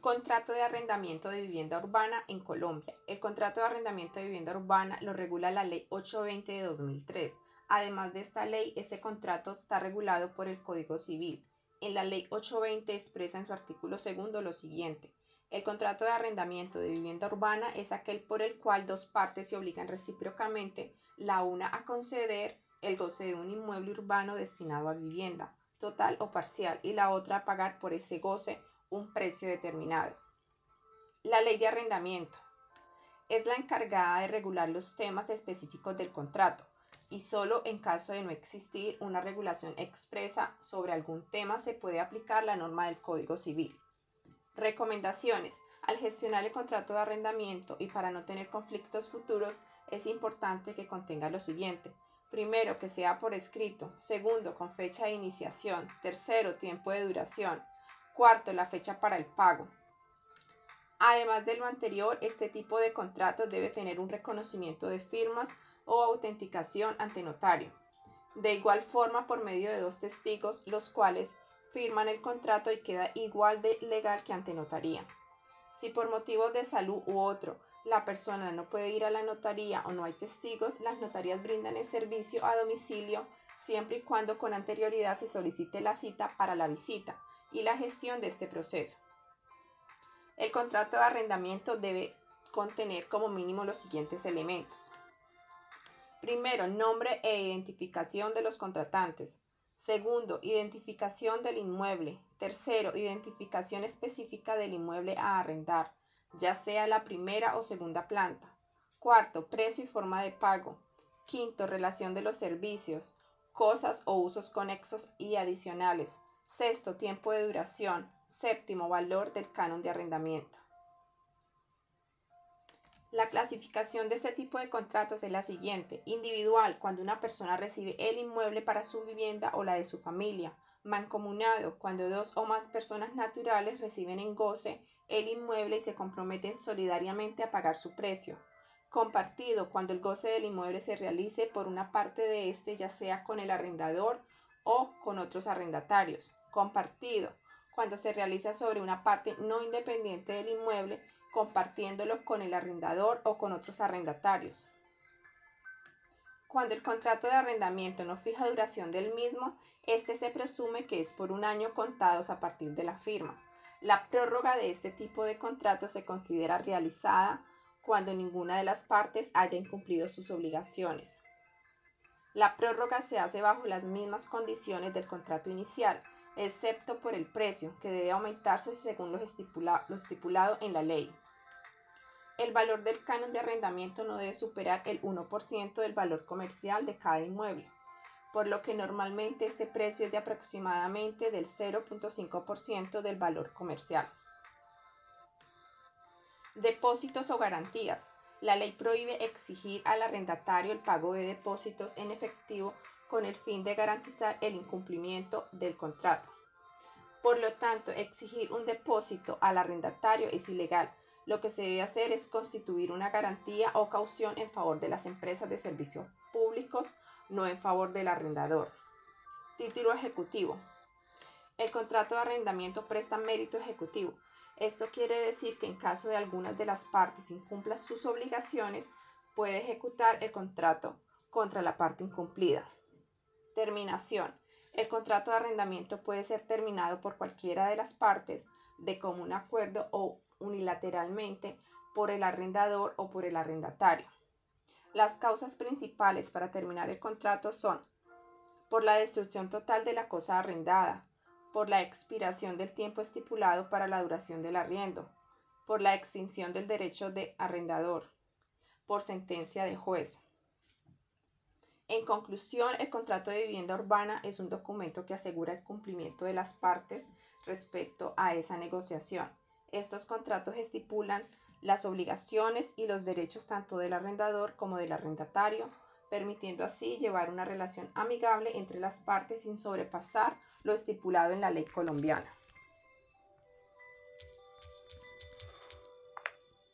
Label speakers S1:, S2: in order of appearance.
S1: Contrato de arrendamiento de vivienda urbana en Colombia. El contrato de arrendamiento de vivienda urbana lo regula la Ley 820 de 2003. Además de esta ley, este contrato está regulado por el Código Civil. En la Ley 820 expresa en su artículo segundo lo siguiente. El contrato de arrendamiento de vivienda urbana es aquel por el cual dos partes se obligan recíprocamente, la una a conceder el goce de un inmueble urbano destinado a vivienda, total o parcial, y la otra a pagar por ese goce un precio determinado. La ley de arrendamiento es la encargada de regular los temas específicos del contrato y solo en caso de no existir una regulación expresa sobre algún tema se puede aplicar la norma del Código Civil. Recomendaciones. Al gestionar el contrato de arrendamiento y para no tener conflictos futuros, es importante que contenga lo siguiente. Primero, que sea por escrito. Segundo, con fecha de iniciación. Tercero, tiempo de duración. Cuarto, la fecha para el pago. Además de lo anterior, este tipo de contrato debe tener un reconocimiento de firmas o autenticación ante notario. De igual forma, por medio de dos testigos, los cuales firman el contrato y queda igual de legal que ante notaría. Si por motivos de salud u otro la persona no puede ir a la notaría o no hay testigos, las notarías brindan el servicio a domicilio siempre y cuando con anterioridad se solicite la cita para la visita y la gestión de este proceso. El contrato de arrendamiento debe contener como mínimo los siguientes elementos. Primero, nombre e identificación de los contratantes. Segundo, identificación del inmueble. Tercero, identificación específica del inmueble a arrendar, ya sea la primera o segunda planta. Cuarto, precio y forma de pago. Quinto, relación de los servicios, cosas o usos conexos y adicionales. Sexto, tiempo de duración. Séptimo, valor del canon de arrendamiento. La clasificación de este tipo de contratos es la siguiente. Individual, cuando una persona recibe el inmueble para su vivienda o la de su familia. Mancomunado, cuando dos o más personas naturales reciben en goce el inmueble y se comprometen solidariamente a pagar su precio. Compartido, cuando el goce del inmueble se realice por una parte de éste, ya sea con el arrendador o con otros arrendatarios compartido, cuando se realiza sobre una parte no independiente del inmueble, compartiéndolo con el arrendador o con otros arrendatarios. Cuando el contrato de arrendamiento no fija duración del mismo, este se presume que es por un año contados a partir de la firma. La prórroga de este tipo de contrato se considera realizada cuando ninguna de las partes haya incumplido sus obligaciones. La prórroga se hace bajo las mismas condiciones del contrato inicial, excepto por el precio, que debe aumentarse según lo, estipulado en la ley. El valor del canon de arrendamiento no debe superar el 1% del valor comercial de cada inmueble, por lo que normalmente este precio es de aproximadamente del 0.5% del valor comercial. Depósitos o garantías. La ley prohíbe exigir al arrendatario el pago de depósitos en efectivo con el fin de garantizar el incumplimiento del contrato. Por lo tanto, exigir un depósito al arrendatario es ilegal. Lo que se debe hacer es constituir una garantía o caución en favor de las empresas de servicios públicos, no en favor del arrendador. Título ejecutivo. El contrato de arrendamiento presta mérito ejecutivo. Esto quiere decir que en caso de algunas de las partes incumpla sus obligaciones, puede ejecutar el contrato contra la parte incumplida. Terminación. El contrato de arrendamiento puede ser terminado por cualquiera de las partes de común acuerdo o unilateralmente por el arrendador o por el arrendatario. Las causas principales para terminar el contrato son por la destrucción total de la cosa arrendada, por la expiración del tiempo estipulado para la duración del arriendo, por la extinción del derecho de arrendador, por sentencia de juez. En conclusión, el contrato de vivienda urbana es un documento que asegura el cumplimiento de las partes respecto a esa negociación. Estos contratos estipulan las obligaciones y los derechos tanto del arrendador como del arrendatario, permitiendo así llevar una relación amigable entre las partes sin sobrepasar lo estipulado en la ley colombiana.